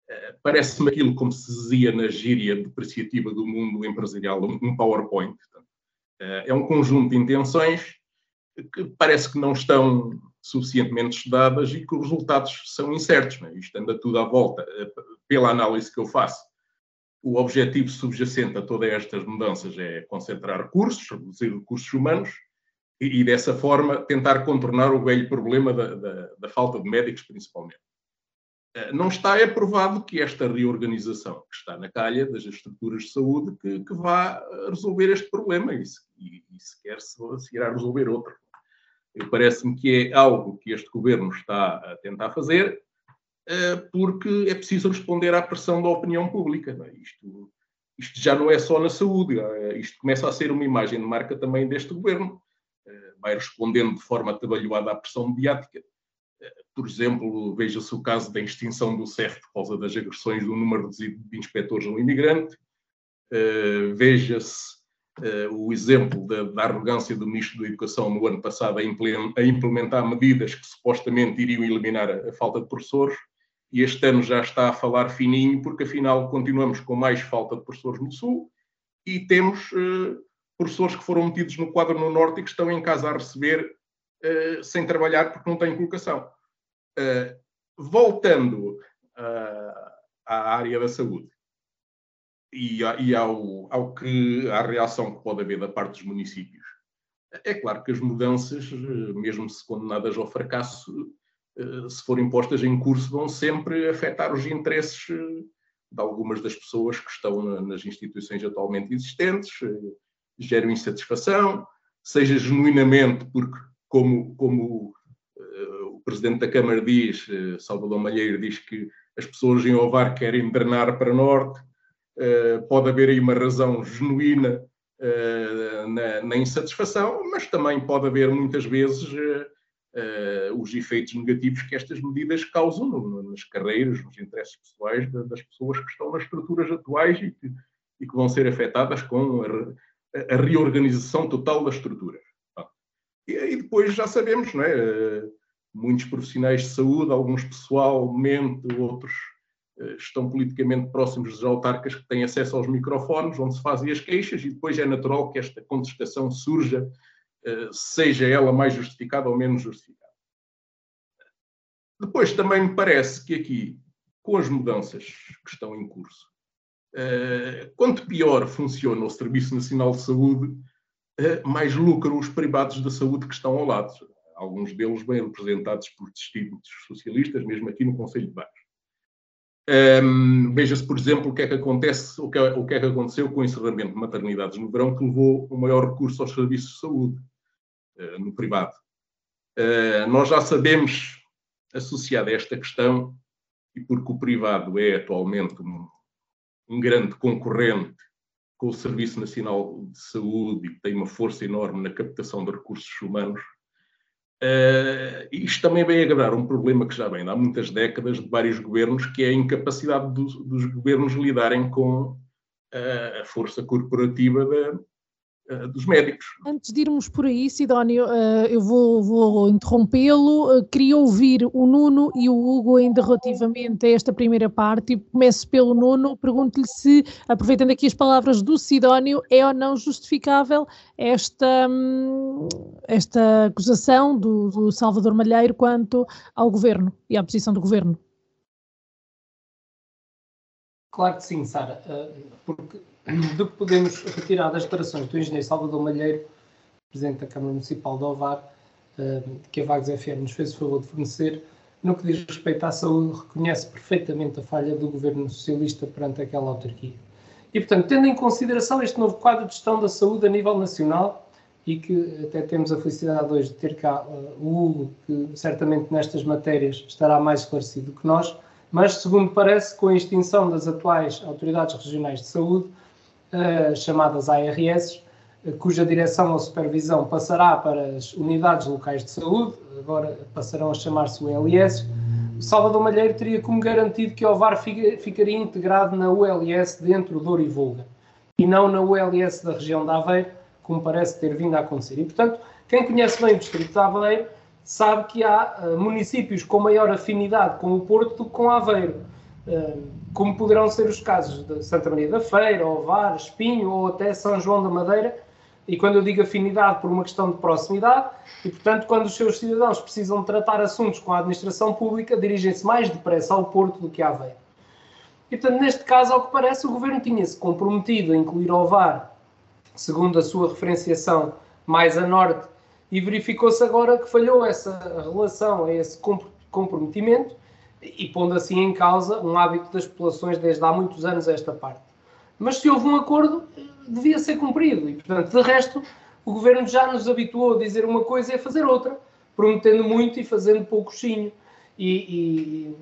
uh, parece-me aquilo como se dizia na gíria depreciativa do mundo empresarial, um PowerPoint. é um conjunto de intenções que parece que não estão suficientemente estudadas e que os resultados são incertos. Né? Isto anda tudo à volta. Eh, pela análise que eu faço, o objetivo subjacente a todas estas mudanças é concentrar recursos, reduzir recursos humanos e, e dessa forma, tentar contornar o velho problema da, da, da falta de médicos, principalmente. Eh, não está é provado que esta reorganização que está na calha das estruturas de saúde que, que vá resolver este problema e, e, e sequer se, se irá resolver outro. Parece-me que é algo que este governo está a tentar fazer, eh, porque é preciso responder à pressão da opinião pública. É? Isto, isto, já não é só na saúde, é? isto começa a ser uma imagem de marca também deste governo. Eh, vai respondendo de forma atabalhoada à pressão mediática. Eh, por exemplo, veja-se o caso da extinção do CEF por causa das agressões do número de inspectores no imigrante. Veja-se o exemplo da, da, arrogância do Ministro da Educação no ano passado a, implementar medidas que supostamente iriam eliminar a, a, falta de professores, e este ano já está a falar fininho, porque afinal continuamos com mais falta de professores no Sul e temos uh, professores que foram metidos no quadro no Norte e que estão em casa a receber uh, sem trabalhar porque não têm colocação. voltando à área da saúde e, e ao, ao que, à reação que pode haver da parte dos municípios. É claro que as mudanças, mesmo se condenadas ao fracasso, eh, se forem postas em curso, vão sempre afetar os interesses eh, de algumas das pessoas que estão nas instituições atualmente existentes, eh, geram insatisfação, seja genuinamente porque, como, como o Presidente da Câmara diz, Salvador Malheiro diz que as pessoas em Ovar querem drenar para Norte, pode haver aí uma razão genuína uh, na, na, insatisfação, mas também pode haver muitas vezes uh, os efeitos negativos que estas medidas causam no, nas carreiras, nos interesses pessoais das pessoas que estão nas estruturas atuais e que, e que vão ser afetadas com a, a reorganização total das estruturas. E, e depois já sabemos, não é? muitos profissionais de saúde, alguns pessoalmente, outros eh, estão politicamente próximos dos autarcas que têm acesso aos microfones, onde se fazem as queixas, e depois é natural que esta contestação surja, eh, seja ela mais justificada ou menos justificada. Depois também me parece que aqui, com as mudanças que estão em curso, eh, quanto pior funciona o Serviço Nacional de Saúde, mais lucram os privados da saúde que estão ao lado. Alguns deles bem representados por distintos socialistas, mesmo aqui no Conselho de Baixo. Um, Veja-se, por exemplo, o que é que acontece, o que é, o que é que aconteceu com o encerramento de maternidades no verão, que levou o maior recurso aos serviços de saúde uh, no privado. Uh, nós já sabemos, associado a esta questão, e porque o privado é atualmente um, um grande concorrente com o Serviço Nacional de Saúde e tem uma força enorme na captação de recursos humanos, Uh, isto também vem agradar um problema que já vem há muitas décadas de vários governos, que é a incapacidade dos, dos governos lidarem com uh, a força corporativa da, dos médicos. Antes de irmos por aí, Sidónio, eu vou, vou interrompê-lo. queria ouvir o Nuno e o Hugo ainda relativamente a esta primeira parte. Começo pelo Nuno. Pergunto-lhe se, aproveitando aqui as palavras do Sidónio, é ou não justificável esta, hum, esta acusação do, do Salvador Malheiro quanto ao governo e à posição do governo? Claro que sim, Sara, eh, porque do que podemos retirar das declarações do engenheiro Salvador Malheiro, presidente da Câmara Municipal de Ovar, eh, que a Vagos FM nos fez o favor de fornecer, no que diz respeito à saúde, reconhece perfeitamente a falha do governo socialista perante aquela autarquia. E, portanto, tendo em consideração este novo quadro de gestão da saúde a nível nacional, e que até temos a felicidade hoje de ter cá uh, o Hugo, que certamente nestas matérias estará mais esclarecido que nós, mas, segundo parece, com a extinção das atuais autoridades regionais de saúde, uh, chamadas ARS, uh, cuja direção ou supervisão passará para as unidades locais de saúde, agora passarão a chamar-se ULS, Salvador Malheiro teria como garantido que o VAR ficaria integrado na ULS dentro do Orivolga e não na ULS da região de Aveiro, como parece ter vindo a acontecer. E, portanto, quem conhece bem o Distrito de Aveiro sabe que há uh, municípios com maior afinidade com o Porto do que com Aveiro, como poderão ser os casos de Santa Maria da Feira, Ovar, Espinho ou até São João da Madeira, e quando eu digo afinidade, por uma questão de proximidade, e portanto, quando os seus cidadãos precisam tratar assuntos com a administração pública, dirigem-se mais depressa ao Porto do que à Aveiro. E portanto, neste caso, ao que parece, o governo tinha-se comprometido a incluir Ovar, segundo a sua referenciação, mais a norte, e verificou-se agora que falhou essa relação, esse comprometimento, e pondo assim em causa um hábito das populações desde há muitos anos esta parte. Mas se houve um acordo, devia ser cumprido. E, portanto, de resto, o governo já nos habituou a dizer uma coisa e a fazer outra, prometendo muito e fazendo poucozinho. E, e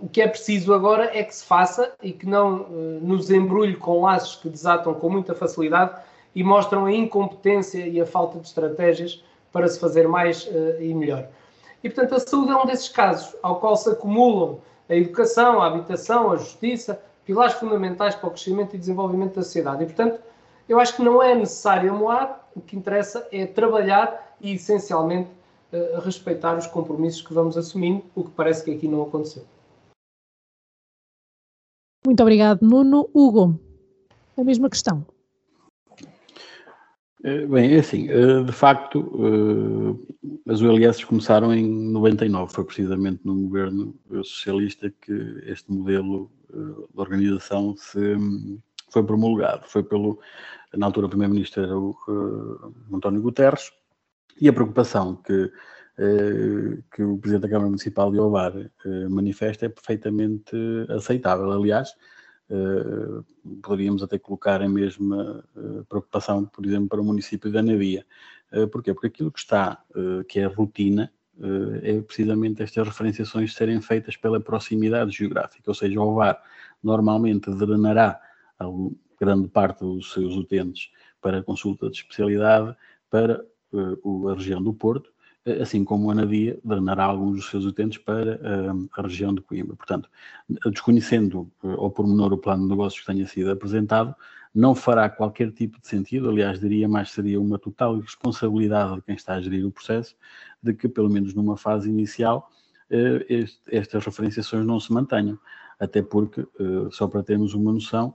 o que é preciso agora é que se faça e que não uh, nos embrulhe com laços que desatam com muita facilidade e mostram a incompetência e a falta de estratégias para se fazer mais uh, e melhor. E, portanto, a saúde é um desses casos ao qual se acumulam a educação, a habitação, a justiça, pilares fundamentais para o crescimento e desenvolvimento da sociedade. E, portanto, eu acho que não é necessário amoar, o que interessa é trabalhar e, essencialmente, uh, respeitar os compromissos que vamos assumindo, o que parece que aqui não aconteceu. Muito obrigado, Nuno. Hugo, a mesma questão. Eh, bem, é assim, eh, de facto, eh, as ULS começaram em 99, foi precisamente no governo socialista que este modelo de organização se, foi promulgado. Foi pelo, na altura, primeiro-ministro era o António Guterres, e a preocupação que, que o Presidente da Câmara Municipal de Ovar manifesta é perfeitamente aceitável. Aliás, poderíamos até colocar a mesma uh, preocupação, por exemplo, para o município de Anavia. Uh, porquê? Porque aquilo que está, que é rotina, é precisamente estas referenciações serem feitas pela proximidade geográfica, ou seja, o VAR normalmente drenará a grande parte dos seus utentes para consulta de especialidade para a região do Porto, assim como a Anadia drenará alguns dos seus utentes para uh, a região de Coimbra. Portanto, desconhecendo uh, ao pormenor o plano de negócios que tenha sido apresentado, não fará qualquer tipo de sentido, aliás, diria mais seria uma total responsabilidade de quem está a gerir o processo, de que, pelo menos numa fase inicial, uh, este, estas referenciações não se mantenham. Até porque, só para termos uma noção,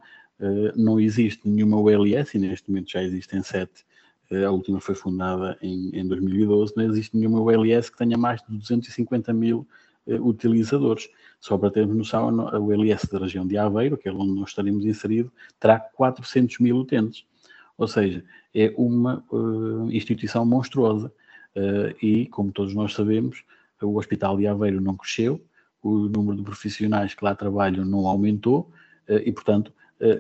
não existe nenhuma ULS, e neste momento já existem sete a última foi fundada em, em 2012, não existe nenhuma ULS que tenha mais de 250 mil uh, utilizadores. Só para termos noção, a ULS da região de Aveiro, que é onde nós estaremos inseridos, terá 400 mil utentes. Ou seja, é uma uh, instituição monstruosa. Uh, e, como todos nós sabemos, o Hospital de Aveiro não cresceu, o número de profissionais que lá trabalham não aumentou, e, portanto,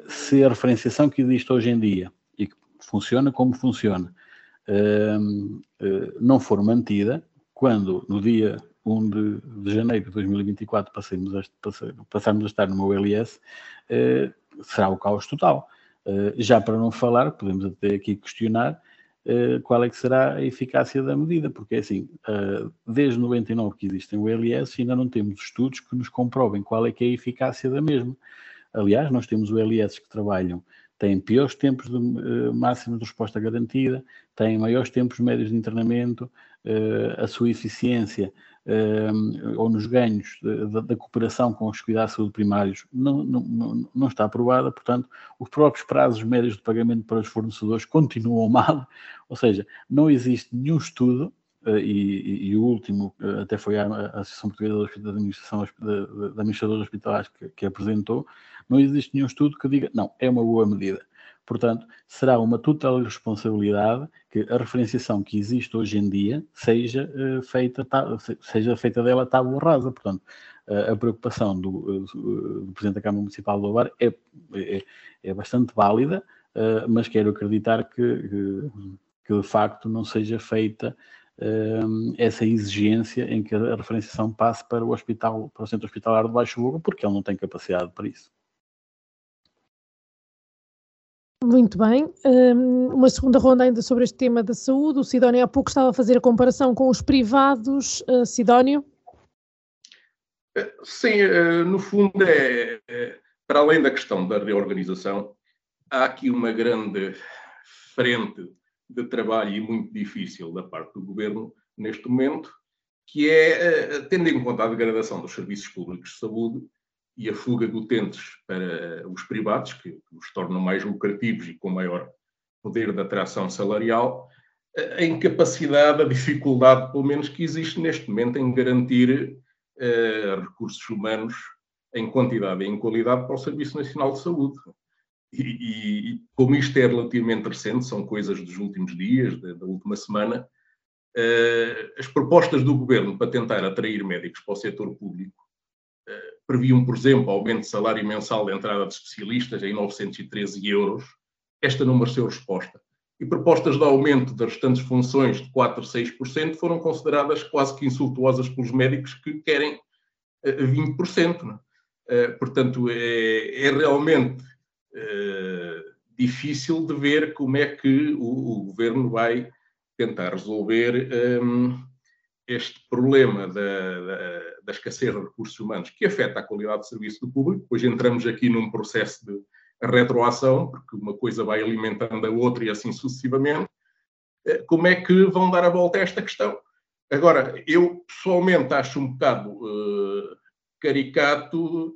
se a referenciação que existe hoje em dia funciona como funciona, uh, não for mantida, quando no dia 1 de, de janeiro de 2024 passemos a, passarmos a estar numa OLS, eh, será o caos total. Eh, já para não falar, podemos até aqui questionar qual é que será a eficácia da medida, porque é assim, desde 99 que existem OLS, ainda não temos estudos que nos comprovem qual é que é a eficácia da mesma. Aliás, nós temos OLS que trabalham têm piores tempos de uh, máximo de resposta garantida, têm maiores tempos médios de internamento, uh, a sua eficiência uh, ou nos ganhos da cooperação com os cuidados de saúde primários não, não, não está aprovada, portanto, os próprios prazos médios de pagamento para os fornecedores continuam mal, ou seja, não existe nenhum estudo Uh, e, e, o último uh, até foi a, a Associação Portuguesa da Administração da, da Administradores Hospitalares que, que, apresentou, não existe nenhum estudo que diga, não, é uma boa medida. Portanto, será uma total irresponsabilidade que a referenciação que existe hoje em dia seja uh, feita, tá, seja feita dela tábua rasa. Portanto, a preocupação do, do, Presidente da Câmara Municipal do Alvar é, é, é bastante válida, mas quero acreditar que, que, que de facto não seja feita essa exigência em que a referenciação passe para o hospital, para o centro hospitalar de Baixo Lugo, porque ele não tem capacidade para isso. Muito bem. uma segunda ronda ainda sobre este tema da saúde. O Sidónio há pouco estava a fazer a comparação com os privados. Uh, Sidónio? Sim, uh, no fundo é, é, para além da questão da reorganização, há aqui uma grande frente de trabalho e muito difícil da parte do governo neste momento, que é, eh, tendo em conta a degradação dos serviços públicos de saúde e a fuga de utentes para os privados, que os tornam mais lucrativos e com maior poder de atração salarial, a incapacidade, a dificuldade, pelo menos, que existe neste momento em garantir uh, recursos humanos em quantidade e em qualidade para o Serviço Nacional de Saúde. E, e, como isto é relativamente recente, são coisas dos últimos dias, da, da última semana, uh, as propostas do governo para tentar atrair médicos para o setor público uh, previam, por exemplo, aumento de salário mensal de entrada de especialistas em 913 euros. Esta não mereceu resposta. e propostas de aumento das restantes funções de 4% a 6% foram consideradas quase que insultuosas pelos médicos que querem 20%. Não é? Portanto, é, é realmente difícil de ver como é que o, o governo vai tentar resolver um, este problema da, da, da, escassez de recursos humanos que afeta a qualidade de serviço do público. Depois entramos aqui num processo de retroação, porque uma coisa vai alimentando a outra e assim sucessivamente. Eh, como é que vão dar a volta a esta questão? Agora, eu pessoalmente acho um bocado uh, caricato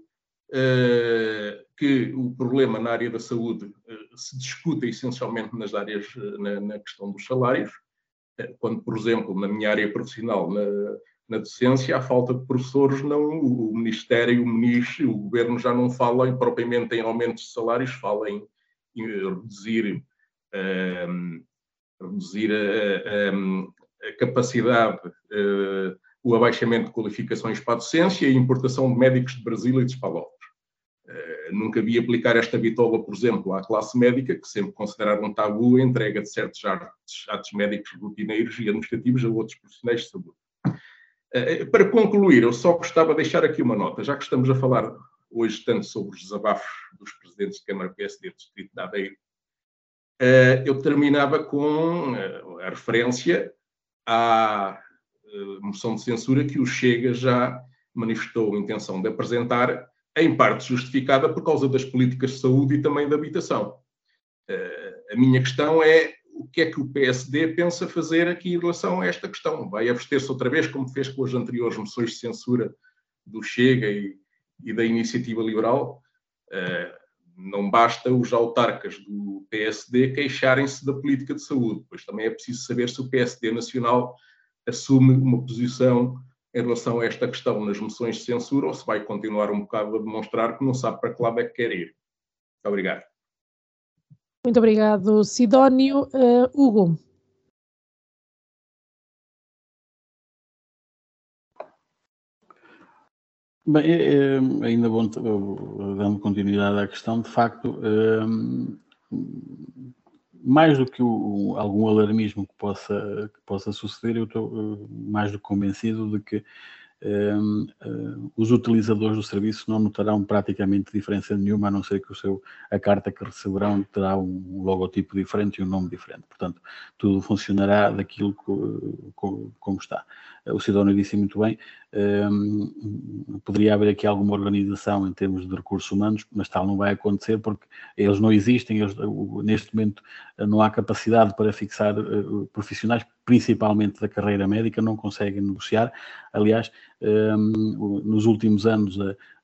que o problema na área da saúde uh, se discuta essencialmente nas áreas, na, na questão dos salários, quando, por exemplo, na minha área profissional, na, na docência, a falta de professores, não, o Ministério, o Ministro, o Governo já não falam propriamente em aumentos de salários, falam em, em reduzir, um, reduzir a, a, a capacidade, uh, o abaixamento de qualificações para a docência e a importação de médicos de Brasília e de Espaló. Eh, nunca vi aplicar esta bitola, por exemplo, à classe médica, que sempre consideraram um tabu a entrega de certos atos, atos médicos rotineiros e administrativos a outros profissionais de saúde. Uh, para concluir, eu só gostava de deixar aqui uma nota, já que estamos a falar hoje tanto sobre os desabafos dos presidentes de Câmara PSD do Distrito de Aveiro, eu terminava com a referência à moção de censura que o Chega já manifestou a intenção de apresentar em parte justificada por causa das políticas de saúde e também da habitação. Uh, a minha questão é o que é que o PSD pensa fazer aqui em relação a esta questão? Vai abster-se outra vez, como fez com as anteriores moções de censura do Chega e, e da Iniciativa Liberal? Uh, não basta os autarcas do PSD queixarem-se da política de saúde, pois também é preciso saber se o PSD nacional assume uma posição em relação a esta questão nas moções de censura ou se vai continuar um bocado a demonstrar que não sabe para que lado é que quer ir. Muito obrigado. Muito obrigado, Sidónio. Uh, Hugo. Bem, é, é, ainda bom, dando continuidade à questão, de facto, é, mais do que o, algum alarmismo que possa, que possa suceder, eu estou uh, mais do que convencido de que os utilizadores do serviço não notarão praticamente diferença nenhuma, a não ser que o seu, a carta que receberão terá um logotipo diferente e um nome diferente. Portanto, tudo funcionará daquilo que, como, está. O Sidónio disse muito bem, poderia haver aqui alguma organização em termos de recursos humanos, mas tal não vai acontecer porque eles não existem, eles, neste momento não há capacidade para fixar uh, profissionais, principalmente da carreira médica, não conseguem negociar. Aliás, um, nos últimos anos,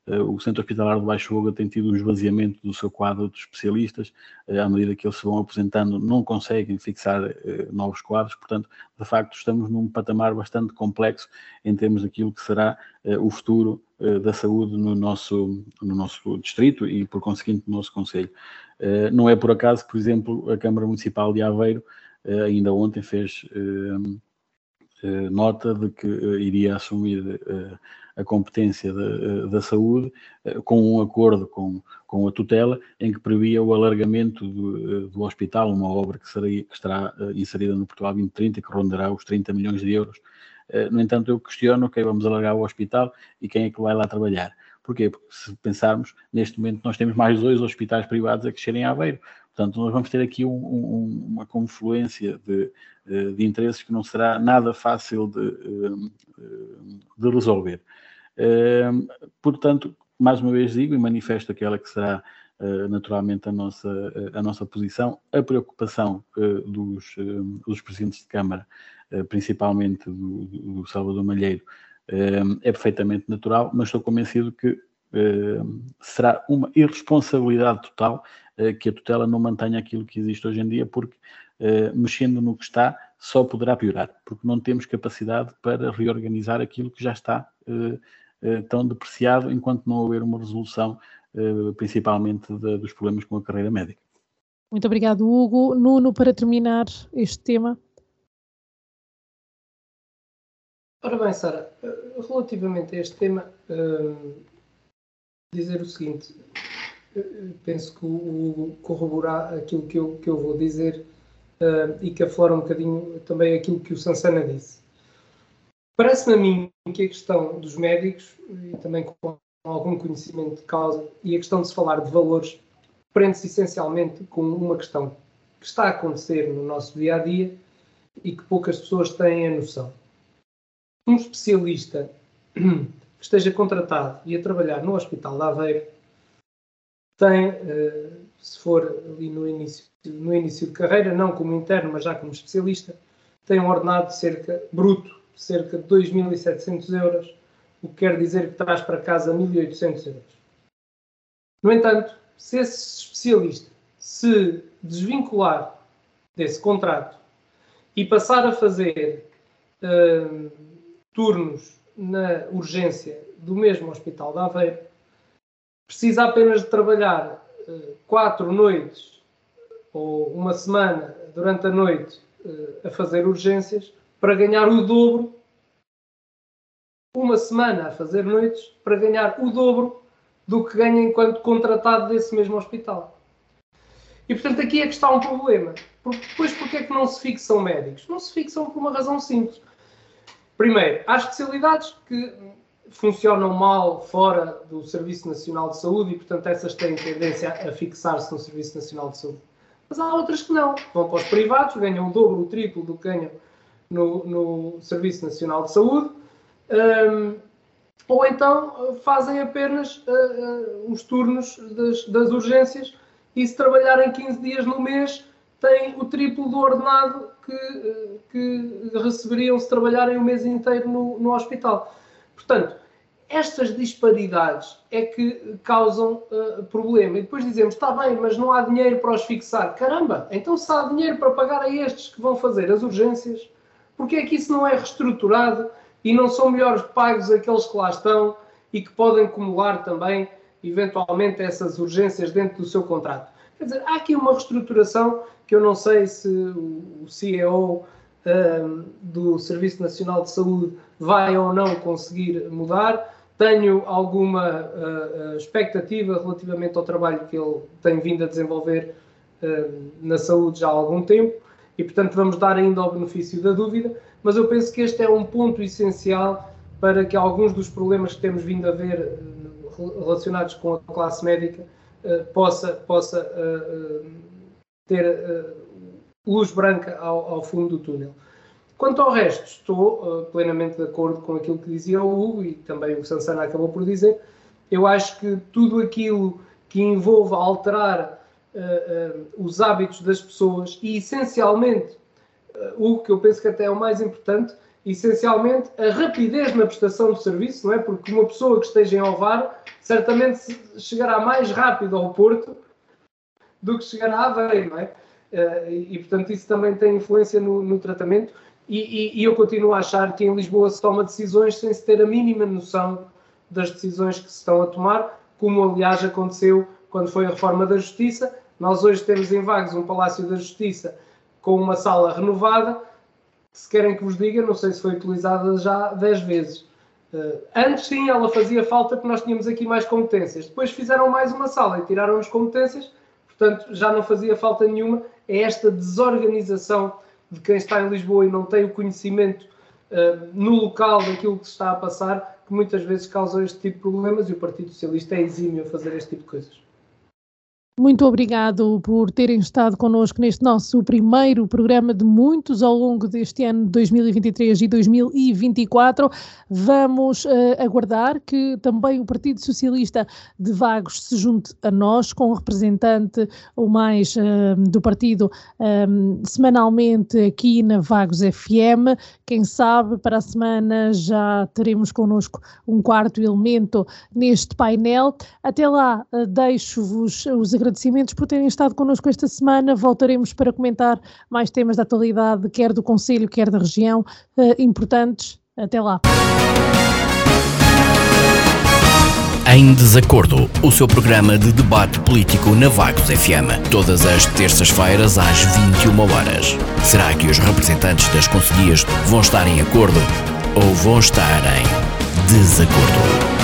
o Centro Hospitalar do Baixo Oga tem tido um esvaziamento do seu quadro de especialistas, uh, à medida que eles se vão aposentando, não conseguem fixar uh, novos quadros, portanto, de facto, estamos num patamar bastante complexo em termos daquilo que será o futuro da saúde no nosso, no nosso distrito e, por conseguinte, no nosso Conselho. Não é por acaso, por exemplo, a Câmara Municipal de Aveiro ainda ontem fez eh, nota de que eh, iria assumir eh, a competência da, da saúde com um acordo com, com a tutela em que previa o alargamento do, do hospital, uma obra que, seria, que estará inserida no Portugal 2030 que rondará os 30 milhões de euros. No entanto, eu questiono quem vamos alargar o hospital e quem é que vai lá trabalhar. Porquê? Porque se pensarmos, neste momento nós temos mais dois hospitais privados a crescerem em Aveiro. Portanto, nós vamos ter aqui um, um, uma confluência de, eh, de, interesses que não será nada fácil de, eh, de resolver. Eh, portanto, mais uma vez digo e manifesto aquela que será naturalmente a nossa, a nossa posição, a preocupação dos, dos presidentes de Câmara, principalmente do, do Salvador Malheiro, é perfeitamente natural, mas estou convencido que será uma irresponsabilidade total que a tutela não mantenha aquilo que existe hoje em dia, porque eh, mexendo no que está só poderá piorar, porque não temos capacidade para reorganizar aquilo que já está eh, tão depreciado enquanto não houver uma resolução, principalmente dos problemas com a carreira médica. Muito obrigado, Hugo. Nuno, para terminar este tema. Ora bem, Sara, relativamente a este tema, dizer o seguinte: penso que o, corroborar aquilo que eu, que eu vou dizer uh, e que aflora um bocadinho também aquilo que o Sansana disse. Parece-me a mim que a questão dos médicos, e também com algum conhecimento de causa, e a questão de se falar de valores, prende-se essencialmente com uma questão que está a acontecer no nosso dia a dia e que poucas pessoas têm a noção. Um especialista que esteja contratado e a trabalhar no Hospital de Aveiro tem, eh, se for ali no início, no início de carreira, não como interno, mas já como especialista, tem um ordenado de cerca, bruto, cerca de 2.700 euros, o que quer dizer que traz para casa 1.800 euros. No entanto, se esse especialista se desvincular desse contrato e passar a fazer uh, turnos na urgência do mesmo Hospital de Aveiro, precisa apenas de trabalhar uh, quatro noites ou uma semana durante a noite uh, a fazer urgências para ganhar o dobro, uma semana a fazer noites para ganhar o dobro do que ganha enquanto contratado desse mesmo hospital. E portanto aqui é que está um problema. Porque, depois, porque é que não se fixam médicos? Não se fixam por uma razão simples. Primeiro, há especialidades que funcionam mal fora do Serviço Nacional de Saúde e, portanto, essas têm tendência a fixar-se no Serviço Nacional de Saúde. Mas há outras que não. Vão para os privados, ganham o dobro, o triplo do que ganham no, no Serviço Nacional de Saúde. Um, ou então fazem apenas uh, uh, os turnos das, das urgências e se trabalharem 15 dias no mês têm o triplo do ordenado que, que receberiam se trabalharem o mês inteiro no, no hospital. Portanto, estas disparidades é que causam uh, problema. E depois dizemos, está bem, mas não há dinheiro para os fixar. Caramba, então se há dinheiro para pagar a estes que vão fazer as urgências, porque é que isso não é reestruturado e não são melhores pagos aqueles que lá estão e que podem acumular também eventualmente essas urgências dentro do seu contrato. Quer dizer, há aqui uma reestruturação que eu não sei se o CEO um, do Serviço Nacional de Saúde vai ou não conseguir mudar. Tenho alguma uh, expectativa relativamente ao trabalho que ele tem vindo a desenvolver uh, na saúde já há algum tempo e, portanto, vamos dar ainda o benefício da dúvida, mas eu penso que este é um ponto essencial para que alguns dos problemas que temos vindo a ver relacionados com a classe médica uh, possa, possa ter luz branca ao, ao, fundo do túnel. Quanto ao resto, estou plenamente de acordo com aquilo que dizia o Hugo e também o Sansana acabou por dizer. Eu acho que tudo aquilo que envolva alterar os hábitos das pessoas e, essencialmente, o que eu penso que até é o mais importante, essencialmente a rapidez na prestação de serviço, não é? Porque uma pessoa que esteja em Ovar certamente chegará mais rápido ao Porto do que chegará a Aveiro, não é? E, portanto, isso também tem influência no, no tratamento. E, e, e, eu continuo a achar que em Lisboa se toma decisões sem se ter a mínima noção das decisões que se estão a tomar, como aliás aconteceu quando foi a reforma da Justiça. Nós hoje temos em Vagos um Palácio da Justiça com uma sala renovada, se querem que vos diga, não sei se foi utilizada já 10 vezes. Uh, antes sim, ela fazia falta porque nós tínhamos aqui mais competências. Depois fizeram mais uma sala e tiraram as competências, portanto já não fazia falta nenhuma. É esta desorganização de quem está em Lisboa e não tem o conhecimento uh, no local daquilo que se está a passar que muitas vezes causa este tipo de problemas e o Partido Socialista é exímio a fazer este tipo de coisas. Muito obrigado por terem estado connosco neste nosso primeiro programa de muitos ao longo deste ano 2023 e 2024. Vamos uh, aguardar que também o Partido Socialista de Vagos se junte a nós com um representante ou mais uh, do partido um, semanalmente aqui na Vagos FM. Quem sabe para a semana já teremos connosco um quarto elemento neste painel. Até lá, uh, deixo-vos os agradecimentos por terem estado connosco esta semana. Voltaremos para comentar mais temas da atualidade, quer do Conselho, quer da região, uh, importantes. Até lá. Em Desacordo, o seu programa de debate político na Vagos FM. Todas as terças-feiras às 21 horas. Será que os representantes das conselhias vão estar em acordo ou vão estar em desacordo?